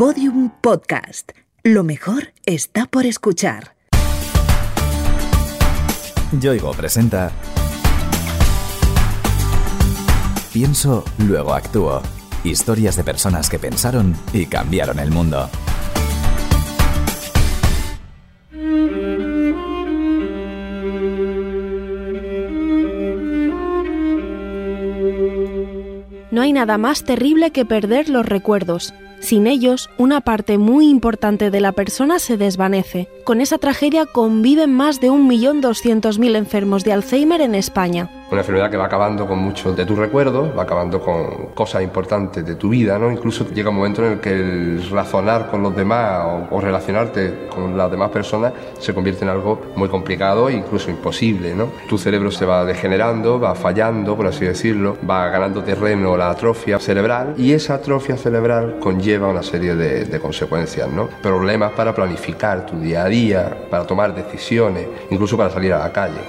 Podium Podcast. Lo mejor está por escuchar. Yoigo presenta Pienso, luego actúo. Historias de personas que pensaron y cambiaron el mundo. No hay nada más terrible que perder los recuerdos. Sin ellos, una parte muy importante de la persona se desvanece. Con esa tragedia conviven más de 1.200.000 enfermos de Alzheimer en España. Una enfermedad que va acabando con muchos de tus recuerdos, va acabando con cosas importantes de tu vida, ¿no? Incluso llega un momento en el que el razonar con los demás o, relacionarte con las demás personas se convierte en algo muy complicado e incluso imposible, ¿no? Tu cerebro se va degenerando, va fallando, por así decirlo, va ganando terreno la atrofia cerebral y esa atrofia cerebral conlleva una serie de, de consecuencias, ¿no? Problemas para planificar tu día a día, para tomar decisiones, incluso para salir a la calle.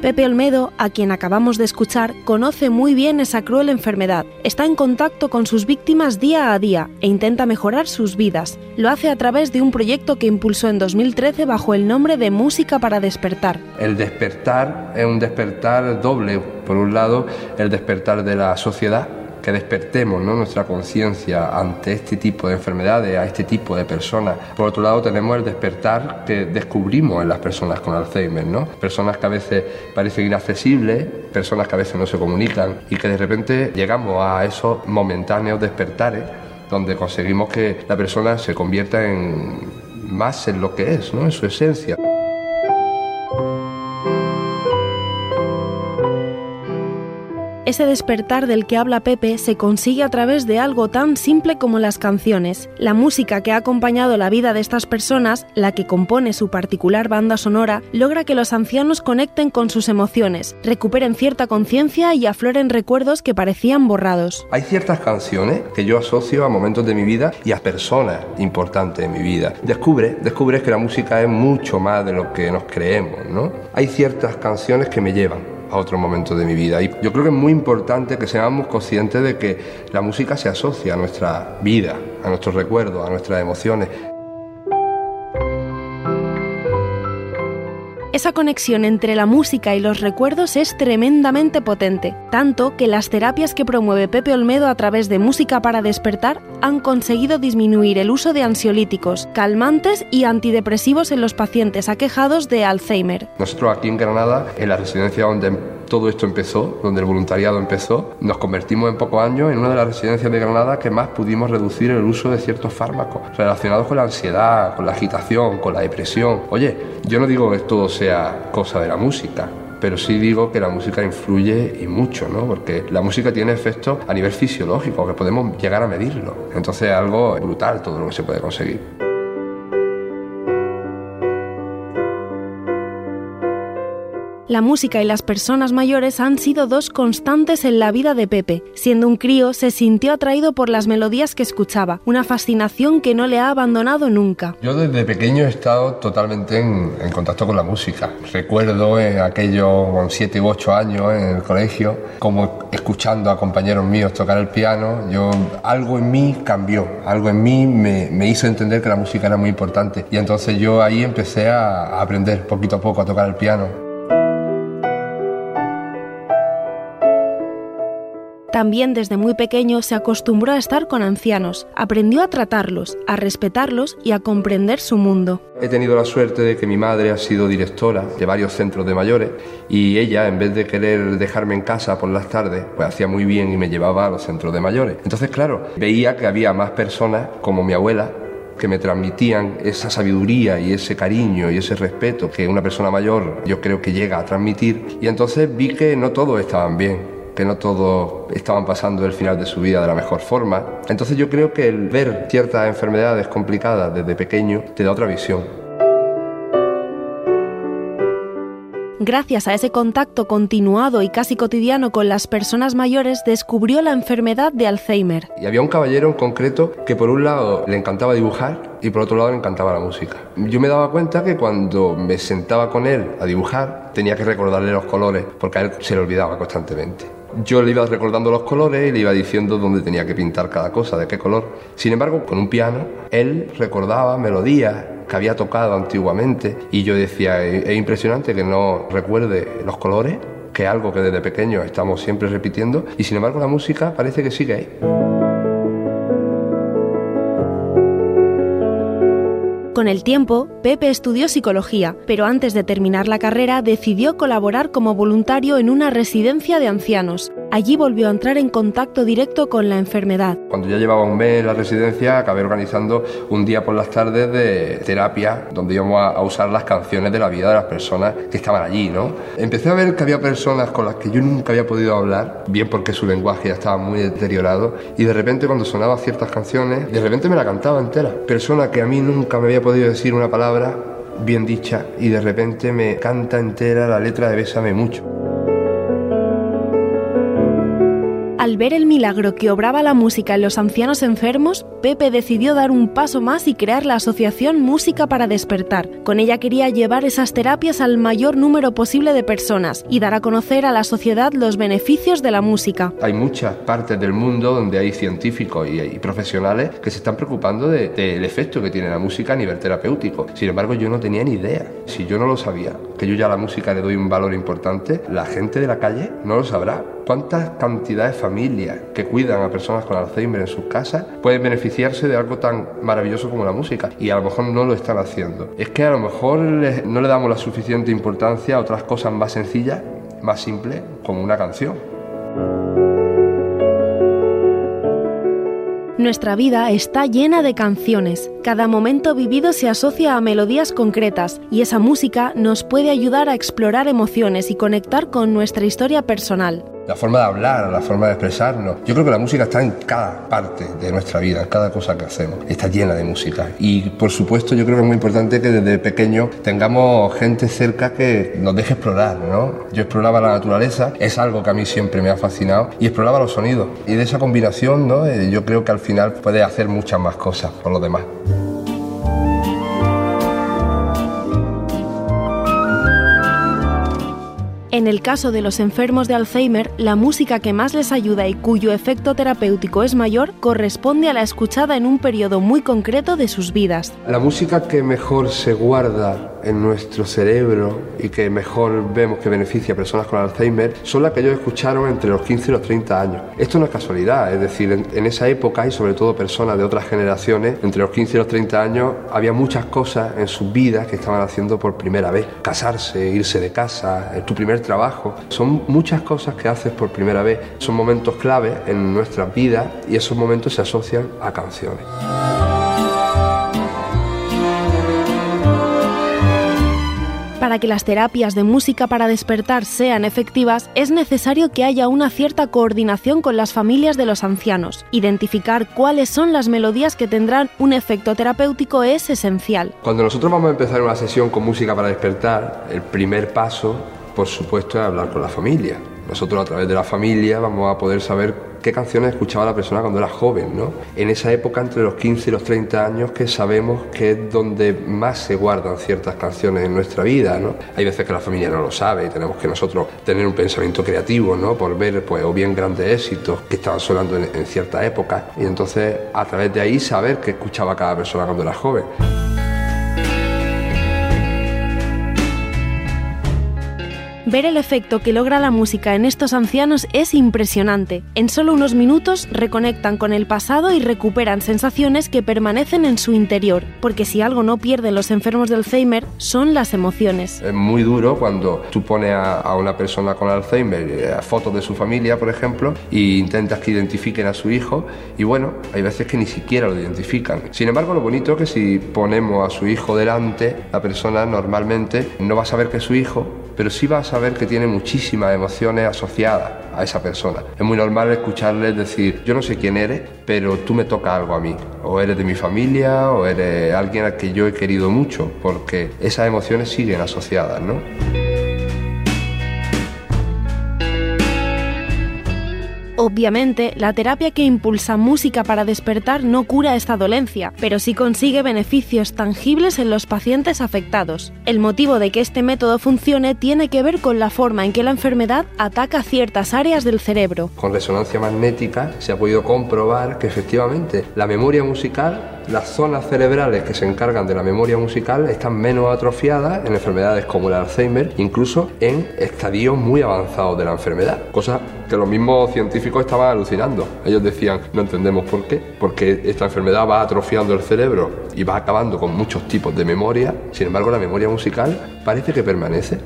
Pepe Olmedo, a quien acabamos de escuchar, conoce muy bien esa cruel enfermedad, está en contacto con sus víctimas día a día e intenta mejorar sus vidas. Lo hace a través de un proyecto que impulsó en 2013 bajo el nombre de Música para Despertar. El despertar es un despertar doble. Por un lado, el despertar de la sociedad que despertemos nuestra conciencia ante este tipo de enfermedades, a este tipo de personas. Por otro lado, tenemos el despertar que descubrimos en las personas con Alzheimer, ¿no? Personas que a veces parecen inaccesibles, personas que a veces no se comunican y que de repente llegamos a esos momentáneos despertares donde conseguimos que la persona se convierta en más en lo que es, ¿no? en su esencia. Ese despertar del que habla Pepe se consigue a través de algo tan simple como las canciones. La música que ha acompañado la vida de estas personas, la que compone su particular banda sonora, logra que los ancianos conecten con sus emociones, recuperen cierta conciencia y afloren recuerdos que parecían borrados. Hay ciertas canciones que yo asocio a momentos de mi vida y a personas importantes de mi vida. Descubre, descubres que la música es mucho más de lo que nos creemos, ¿no? Hay ciertas canciones que me llevan a otro momento de mi vida. Y yo creo que es muy importante que seamos conscientes de que la música se asocia a nuestra vida, a nuestros recuerdos, a nuestras emociones. Esa conexión entre la música y los recuerdos es tremendamente potente, tanto que las terapias que promueve Pepe Olmedo a través de Música para despertar han conseguido disminuir el uso de ansiolíticos, calmantes y antidepresivos en los pacientes aquejados de Alzheimer. Nosotros aquí en Granada, en la residencia donde todo esto empezó, donde el voluntariado empezó, nos convertimos en pocos años en una de las residencias de Granada que más pudimos reducir el uso de ciertos fármacos relacionados con la ansiedad, con la agitación, con la depresión. Oye, yo no digo que todo sea cosa de la música, pero sí digo que la música influye y mucho, ¿no? Porque la música tiene efectos a nivel fisiológico que podemos llegar a medirlo. Entonces es algo brutal todo lo que se puede conseguir. La música y las personas mayores han sido dos constantes en la vida de Pepe. Siendo un crío, se sintió atraído por las melodías que escuchaba, una fascinación que no le ha abandonado nunca. Yo desde pequeño he estado totalmente en, contacto con la música. Recuerdo en aquellos con 7 u 8 años en el colegio, como escuchando a compañeros míos tocar el piano, yo algo en mí cambió, algo en mí me, hizo entender que la música era muy importante. Y entonces yo ahí empecé a aprender poquito a poco a tocar el piano. También desde muy pequeño se acostumbró a estar con ancianos, aprendió a tratarlos, a respetarlos y a comprender su mundo. He tenido la suerte de que mi madre ha sido directora de varios centros de mayores y ella, en vez de querer dejarme en casa por las tardes, pues hacía muy bien y me llevaba a los centros de mayores. Entonces, claro, veía que había más personas como mi abuela que me transmitían esa sabiduría y ese cariño y ese respeto que una persona mayor yo creo que llega a transmitir y entonces vi que no todos estaban bien que no todos estaban pasando el final de su vida de la mejor forma. Entonces yo creo que el ver ciertas enfermedades complicadas desde pequeño te da otra visión. Gracias a ese contacto continuado y casi cotidiano con las personas mayores, descubrió la enfermedad de Alzheimer. Y había un caballero en concreto que por un lado le encantaba dibujar y por otro lado le encantaba la música. Yo me daba cuenta que cuando me sentaba con él a dibujar tenía que recordarle los colores porque a él se le olvidaba constantemente. Yo le iba recordando los colores y le iba diciendo dónde tenía que pintar cada cosa, de qué color. Sin embargo, con un piano, él recordaba melodías que había tocado antiguamente y yo decía, es impresionante que no recuerde los colores, que es algo que desde pequeño estamos siempre repitiendo y sin embargo la música parece que sigue ahí. Con el tiempo, Pepe estudió psicología, pero antes de terminar la carrera decidió colaborar como voluntario en una residencia de ancianos. Allí volvió a entrar en contacto directo con la enfermedad. Cuando ya llevaba un mes en la residencia, acabé organizando un día por las tardes de terapia, donde íbamos a, usar las canciones de la vida de las personas que estaban allí, ¿no? Empecé a ver que había personas con las que yo nunca había podido hablar, bien porque su lenguaje ya estaba muy deteriorado, y de repente cuando sonaban ciertas canciones, de repente me la cantaba entera. Persona que a mí nunca me había podido decir una palabra bien dicha, y de repente me canta entera la letra de Bésame mucho. Al ver el milagro que obraba la música en los ancianos enfermos, Pepe decidió dar un paso más y crear la asociación Música para Despertar. Con ella quería llevar esas terapias al mayor número posible de personas y dar a conocer a la sociedad los beneficios de la música. Hay muchas partes del mundo donde hay científicos y, profesionales que se están preocupando del efecto que tiene la música a nivel terapéutico. Sin embargo, yo no tenía ni idea. Si yo no lo sabía, que yo ya a la música le doy un valor importante, la gente de la calle no lo sabrá. ¿Cuántas cantidades de familias que cuidan a personas con Alzheimer en sus casas pueden beneficiarse de algo tan maravilloso como la música? Y a lo mejor no lo están haciendo. Es que a lo mejor no le damos la suficiente importancia a otras cosas más sencillas, más simples, como una canción. Nuestra vida está llena de canciones. Cada momento vivido se asocia a melodías concretas y esa música nos puede ayudar a explorar emociones y conectar con nuestra historia personal la forma de hablar, la forma de expresarnos. Yo creo que la música está en cada parte de nuestra vida, en cada cosa que hacemos. Está llena de música. Y por supuesto yo creo que es muy importante que desde pequeño tengamos gente cerca que nos deje explorar, ¿no? Yo exploraba la naturaleza, es algo que a mí siempre me ha fascinado, y exploraba los sonidos. Y de esa combinación, ¿no? Eh, yo creo que al final puede hacer muchas más cosas por los demás. En el caso de los enfermos de Alzheimer, la música que más les ayuda y cuyo efecto terapéutico es mayor corresponde a la escuchada en un periodo muy concreto de sus vidas. La música que mejor se guarda en nuestro cerebro y que mejor vemos que beneficia a personas con Alzheimer son las que ellos escucharon entre los 15 y los 30 años. Esto no es casualidad, es decir, en, esa época y sobre todo personas de otras generaciones, entre los 15 y los 30 años, había muchas cosas en sus vidas que estaban haciendo por primera vez. Casarse, irse de casa, tu primer trabajo. Son muchas cosas que haces por primera vez. Son momentos clave en nuestras vidas y esos momentos se asocian a canciones. Para que las terapias de música para despertar sean efectivas, es necesario que haya una cierta coordinación con las familias de los ancianos. Identificar cuáles son las melodías que tendrán un efecto terapéutico es esencial. Cuando nosotros vamos a empezar una sesión con música para despertar, el primer paso, por supuesto, es hablar con la familia. Nosotros a través de la familia vamos a poder saber qué canciones escuchaba la persona cuando era joven, ¿no? En esa época, entre los 15 y los 30 años, que sabemos que es donde más se guardan ciertas canciones en nuestra vida, ¿no? Hay veces que la familia no lo sabe y tenemos que nosotros tener un pensamiento creativo, ¿no? Por ver, pues, o bien grandes éxitos que estaban sonando en, en cierta época y entonces a través de ahí saber qué escuchaba cada persona cuando era joven. Ver el efecto que logra la música en estos ancianos es impresionante. En solo unos minutos reconectan con el pasado y recuperan sensaciones que permanecen en su interior, porque si algo no pierden los enfermos de Alzheimer son las emociones. Es muy duro cuando tú pones a, una persona con Alzheimer eh, fotos de su familia, por ejemplo, e intentas que identifiquen a su hijo y bueno, hay veces que ni siquiera lo identifican. Sin embargo, lo bonito es que si ponemos a su hijo delante, la persona normalmente no va a saber que es su hijo, pero sí va a saber que tiene muchísimas emociones asociadas a esa persona. Es muy normal escucharles decir, yo no sé quién eres, pero tú me tocas algo a mí. O eres de mi familia, o eres alguien al que yo he querido mucho, porque esas emociones siguen asociadas, ¿no? Obviamente, la terapia que impulsa música para despertar no cura esta dolencia, pero sí consigue beneficios tangibles en los pacientes afectados. El motivo de que este método funcione tiene que ver con la forma en que la enfermedad ataca ciertas áreas del cerebro. Con resonancia magnética se ha podido comprobar que efectivamente la memoria musical, las zonas cerebrales que se encargan de la memoria musical están menos atrofiadas en enfermedades como el Alzheimer, incluso en estadios muy avanzados de la enfermedad, cosa que los mismos científicos estaban alucinando. Ellos decían, no entendemos por qué, porque esta enfermedad va atrofiando el cerebro y va acabando con muchos tipos de memoria, sin embargo la memoria musical parece que permanece.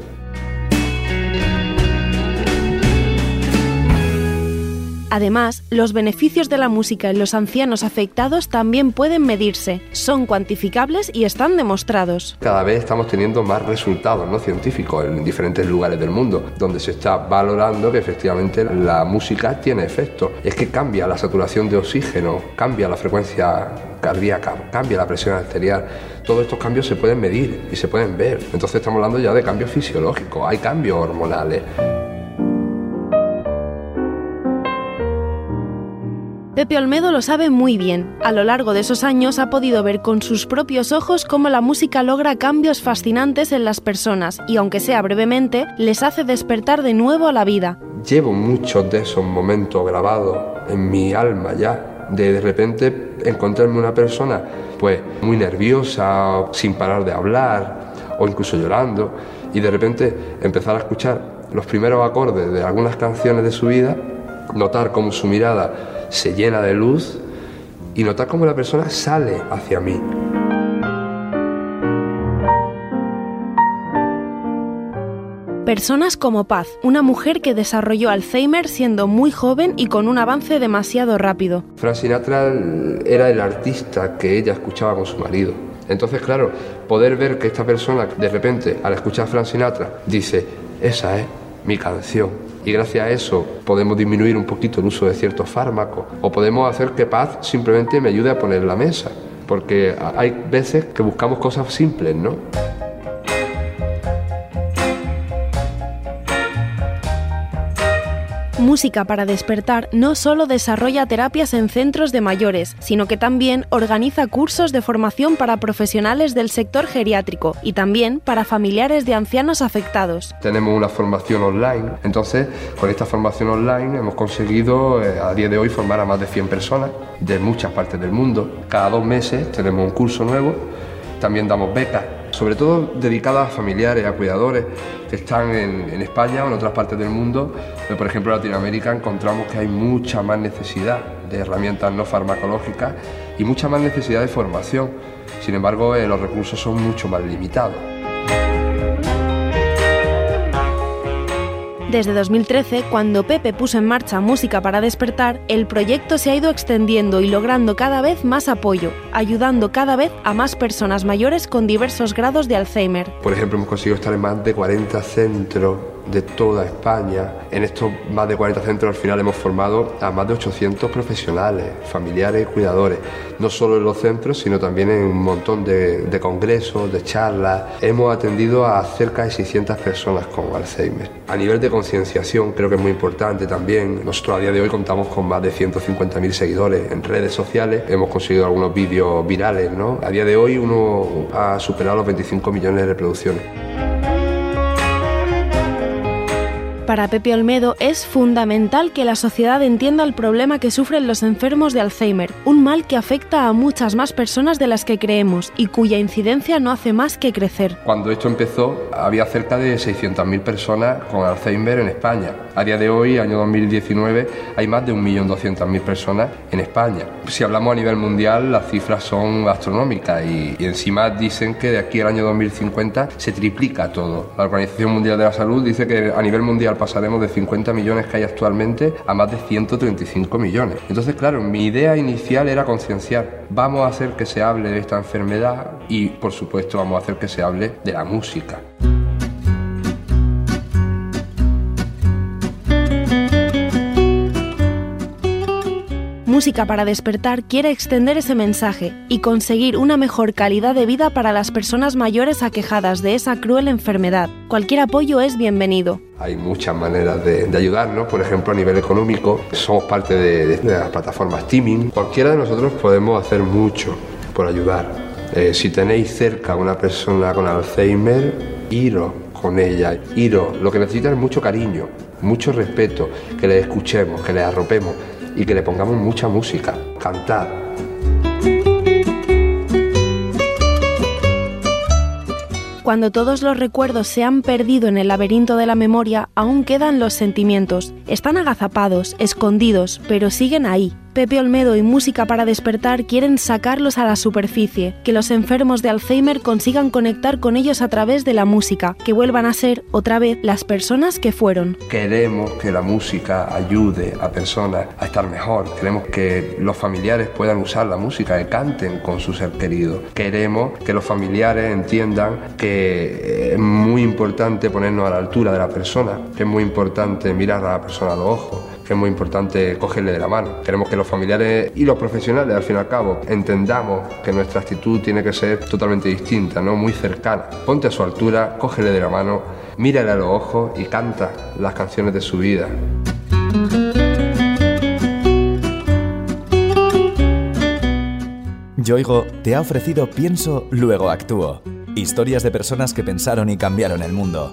Además, los beneficios de la música en los ancianos afectados también pueden medirse, son cuantificables y están demostrados. Cada vez estamos teniendo más resultados ¿no? científicos en diferentes lugares del mundo, donde se está valorando que efectivamente la música tiene efecto. Es que cambia la saturación de oxígeno, cambia la frecuencia cardíaca, cambia la presión arterial. Todos estos cambios se pueden medir y se pueden ver. Entonces estamos hablando ya de cambios fisiológicos, hay cambios hormonales. Pepe Olmedo lo sabe muy bien. A lo largo de esos años ha podido ver con sus propios ojos cómo la música logra cambios fascinantes en las personas y, aunque sea brevemente, les hace despertar de nuevo a la vida. Llevo muchos de esos momentos grabados en mi alma ya, de de repente encontrarme una persona pues muy nerviosa, sin parar de hablar o incluso llorando y de repente empezar a escuchar los primeros acordes de algunas canciones de su vida, notar cómo su mirada se llena de luz y notar cómo la persona sale hacia mí. Personas como Paz, una mujer que desarrolló Alzheimer siendo muy joven y con un avance demasiado rápido. Frank Sinatra era el artista que ella escuchaba con su marido. Entonces, claro, poder ver que esta persona de repente al escuchar a Frank Sinatra dice, esa es mi canción, y gracias a eso podemos disminuir un poquito el uso de ciertos fármacos o podemos hacer que paz simplemente me ayude a poner la mesa, porque hay veces que buscamos cosas simples, ¿no? Música para despertar no solo desarrolla terapias en centros de mayores, sino que también organiza cursos de formación para profesionales del sector geriátrico y también para familiares de ancianos afectados. Tenemos una formación online, entonces con esta formación online hemos conseguido eh, a día de hoy formar a más de 100 personas de muchas partes del mundo. Cada dos meses tenemos un curso nuevo, también damos becas sobre todo dedicadas a familiares, a cuidadores que están en, España o en otras partes del mundo. Por ejemplo, en Latinoamérica encontramos que hay mucha más necesidad de herramientas no farmacológicas y mucha más necesidad de formación. Sin embargo, eh, los recursos son mucho más limitados. Desde 2013, cuando Pepe puso en marcha Música para despertar, el proyecto se ha ido extendiendo y logrando cada vez más apoyo, ayudando cada vez a más personas mayores con diversos grados de Alzheimer. Por ejemplo, hemos conseguido estar en más de 40 centros de toda España. En estos más de 40 centros al final hemos formado a más de 800 profesionales, familiares y cuidadores, no solo en los centros, sino también en un montón de, congresos, de charlas. Hemos atendido a cerca de 600 personas con Alzheimer. A nivel de concienciación creo que es muy importante también. Nosotros a día de hoy contamos con más de 150.000 seguidores en redes sociales. Hemos conseguido algunos vídeos virales, ¿no? A día de hoy uno ha superado los 25 millones de reproducciones. Para Pepe Olmedo es fundamental que la sociedad entienda el problema que sufren los enfermos de Alzheimer, un mal que afecta a muchas más personas de las que creemos y cuya incidencia no hace más que crecer. Cuando esto empezó había cerca de 600.000 personas con Alzheimer en España. A día de hoy, año 2019, hay más de 1.200.000 personas en España. Si hablamos a nivel mundial, las cifras son astronómicas y, y encima dicen que de aquí al año 2050 se triplica todo. La Organización Mundial de la Salud dice que a nivel mundial pasaremos de 50 millones que hay actualmente a más de 135 millones. Entonces, claro, mi idea inicial era concienciar. Vamos a hacer que se hable de esta enfermedad y, por supuesto, vamos a hacer que se hable de la música. Música para despertar quiere extender ese mensaje y conseguir una mejor calidad de vida para las personas mayores aquejadas de esa cruel enfermedad. Cualquier apoyo es bienvenido. Hay muchas maneras de, ayudarnos, por ejemplo a nivel económico, somos parte de, de, las plataformas Teaming. Cualquiera de nosotros podemos hacer mucho por ayudar. Eh, si tenéis cerca una persona con Alzheimer, iros con ella, iros. Lo que necesita es mucho cariño, mucho respeto, que le escuchemos, que le arropemos y que le pongamos mucha música, cantar. Cuando todos los recuerdos se han perdido en el laberinto de la memoria, aún quedan los sentimientos. Están agazapados, escondidos, pero siguen ahí, Pepe Olmedo y Música para despertar quieren sacarlos a la superficie, que los enfermos de Alzheimer consigan conectar con ellos a través de la música, que vuelvan a ser otra vez las personas que fueron. Queremos que la música ayude a personas a estar mejor, queremos que los familiares puedan usar la música, y canten con su ser querido. Queremos que los familiares entiendan que es muy importante ponernos a la altura de la persona, que es muy importante mirar a la persona a los ojos que es muy importante cogerle de la mano. Queremos que los familiares y los profesionales, al fin y al cabo, entendamos que nuestra actitud tiene que ser totalmente distinta, ¿no? muy cercana. Ponte a su altura, cógele de la mano, mírale a los ojos y canta las canciones de su vida. Yoigo te ha ofrecido Pienso, luego actúo. Historias de personas que pensaron y cambiaron el mundo